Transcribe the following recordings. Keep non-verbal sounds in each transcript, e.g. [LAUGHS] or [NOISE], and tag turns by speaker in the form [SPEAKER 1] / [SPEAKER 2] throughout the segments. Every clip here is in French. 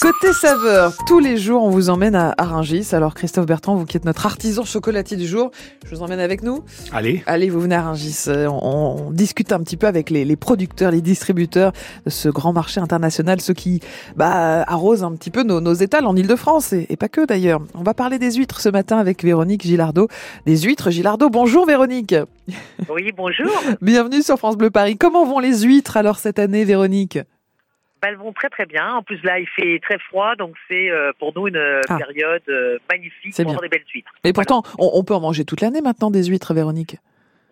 [SPEAKER 1] Côté saveur, tous les jours on vous emmène à Rungis. Alors Christophe Bertrand, vous qui êtes notre artisan chocolatier du jour, je vous emmène avec nous
[SPEAKER 2] Allez.
[SPEAKER 1] Allez, vous venez à Rungis. Euh, on, discute un petit peu avec les, producteurs, les distributeurs de ce grand marché international, ceux qui bah, arrosent un petit peu nos, étals en Ile-de-France et, pas que d'ailleurs. On va parler des huîtres ce matin avec Véronique Gilardo. Des huîtres Gilardo. Bonjour Véronique.
[SPEAKER 3] Oui, bonjour. [LAUGHS]
[SPEAKER 1] Bienvenue sur France Bleu Paris. Comment vont les huîtres alors cette année Véronique?
[SPEAKER 3] Bah, elles vont très très bien. En plus là, il fait très froid, donc c'est euh, pour nous une euh, ah. période euh, magnifique pour avoir des belles huîtres.
[SPEAKER 1] Et pourtant, on, peut en manger toute l'année maintenant des huîtres, Véronique?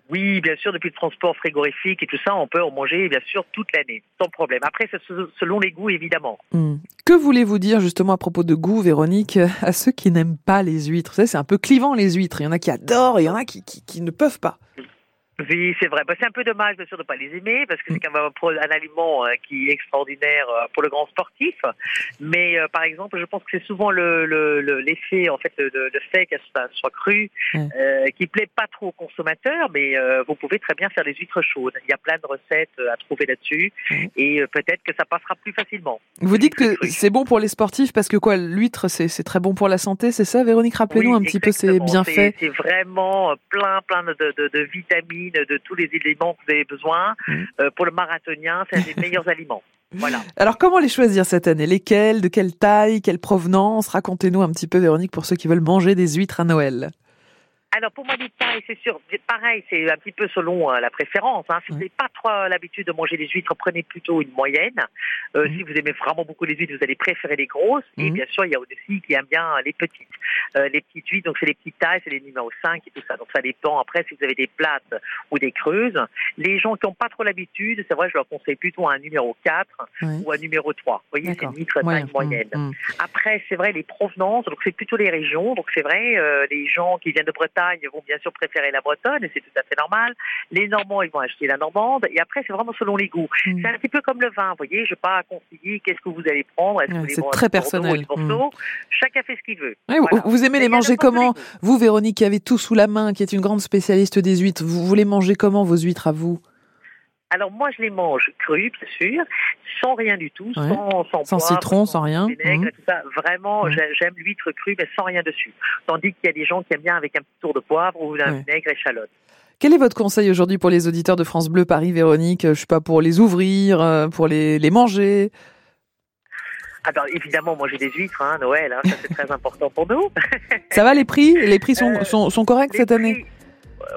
[SPEAKER 3] Oui, bien sûr, depuis le transport frigorifique et tout ça, on peut en manger bien sûr toute l'année, sans problème. Après, c'est selon les goûts évidemment.
[SPEAKER 1] Hmm. Que voulez-vous dire justement à propos de goût, Véronique, à ceux qui n'aiment pas les huîtres? Vous savez, c'est un peu clivant les huîtres. Il y en a qui adorent, il y en a qui, qui ne peuvent pas.
[SPEAKER 3] Oui, c'est vrai. Bah, c'est un peu dommage, bien sûr, de ne pas les aimer, parce que c'est quand même un aliment euh, qui est extraordinaire euh, pour le grand sportif. Mais euh, par exemple, je pense que c'est souvent le, l'effet, en fait, le, le fait qu'elle soit, crue, qui plaît pas trop aux consommateurs. Mais vous pouvez très bien faire des huîtres chaudes. Il y a plein de recettes à trouver là-dessus, et peut-être que ça passera plus facilement.
[SPEAKER 1] Vous dites que c'est bon pour les sportifs parce que quoi, l'huître, c'est, très bon pour la santé, c'est ça, Véronique? Rappelez-nous un petit peu c'est bienfaits.
[SPEAKER 3] C'est, c'est vraiment plein, plein de, de, de vitamines de tous les éléments que vous avez besoin. Mm. Euh, pour le marathonien, c'est un des meilleurs [LAUGHS] aliments. Voilà.
[SPEAKER 1] Alors, comment les choisir cette année? Lesquels? De quelle taille? Quelle provenance? Racontez-nous un petit peu, Véronique, pour ceux qui veulent manger des huîtres à Noël.
[SPEAKER 3] Alors pour moi, les tailles, c'est sûr, pareil, c'est un petit peu selon euh, la préférence. Hein. Si vous n'avez pas trop l'habitude de manger les huîtres, prenez plutôt une moyenne. Euh. Si vous aimez vraiment beaucoup les huîtres, vous allez préférer les grosses. Et bien sûr, il y a aussi qui aiment bien les petites. Euh, les petites huîtres, donc c'est les petites tailles, c'est les numéros 5 et tout ça. Donc ça dépend après si vous avez des plates ou des creuses. Les gens qui n'ont pas trop l'habitude, c'est vrai, je leur conseille plutôt un numéro 4 ou un numéro 3. Vous voyez, c'est une huître taille moyenne. Après, c'est vrai, les provenances, donc c'est plutôt les régions. Donc c'est vrai, les gens qui viennent de Bretagne, ils vont bien sûr préférer la bretonne et c'est tout à fait normal. Les Normands, ils vont acheter la normande et après, c'est vraiment selon les goûts. Hmm. C'est un petit peu comme le vin, vous voyez. Je ne vais pas conseiller qu'est-ce que vous allez prendre.
[SPEAKER 1] c'est très personnel.
[SPEAKER 3] Hmm. Chacun fait ce qu'il veut.
[SPEAKER 1] Vous aimez les manger comment Vous, Véronique, qui avez tout sous la main, qui est une grande spécialiste des huîtres, vous voulez manger comment vos huîtres à vous?
[SPEAKER 3] Alors moi, je les mange crus, bien sûr, sans rien du tout, sans,
[SPEAKER 1] sans, citron, sans, rien.
[SPEAKER 3] Vinaigre, mmh. tout ça. Vraiment, j'aime l'huître crue, mais sans rien dessus. Tandis qu'il y a des gens qui aiment bien avec un petit tour de poivre ou un vinaigre échalote.
[SPEAKER 1] Quel est votre conseil aujourd'hui pour les auditeurs de France Bleu Paris, Véronique? Je sais pas, pour les ouvrir, euh, pour les, les manger?
[SPEAKER 3] Alors ah, évidemment, manger des huîtres, hein, Noël, hein, ça c'est très [LAUGHS] important pour nous.
[SPEAKER 1] ça va les prix? Les prix sont, euh, sont, sont corrects cette année?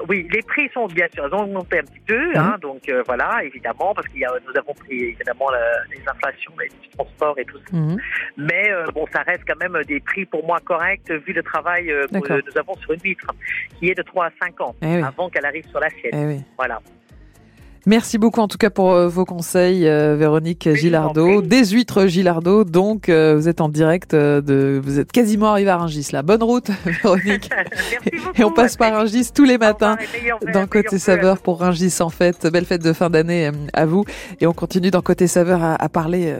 [SPEAKER 3] Oui, les prix sont bien sûr, ils ont augmenté un petit peu, hein, donc euh, voilà, évidemment, parce qu'il y a, nous avons pris évidemment les inflations, les transports et tout ça. Mhm. Mais euh, bon, ça reste quand même des prix pour moi corrects vu le travail que nous avons sur une vitre, qui est de 3 à 5 ans, eh avant qu'elle arrive sur l'assiette. Eh voilà.
[SPEAKER 1] Merci beaucoup en tout cas pour euh, vos conseils, euh, Véronique Gilardo. Des huîtres Gilardo, donc euh, vous êtes en direct de, vous êtes quasiment arrivé à Rungis là. Bonne route, [LAUGHS] Véronique. [LAUGHS]
[SPEAKER 3] Merci beaucoup.
[SPEAKER 1] Et on passe par Rungis tous les matins dans Côté Saveur pour Rungis en fête. Belle fête de fin d'année à vous. Et on continue dans Côté Saveur à, parler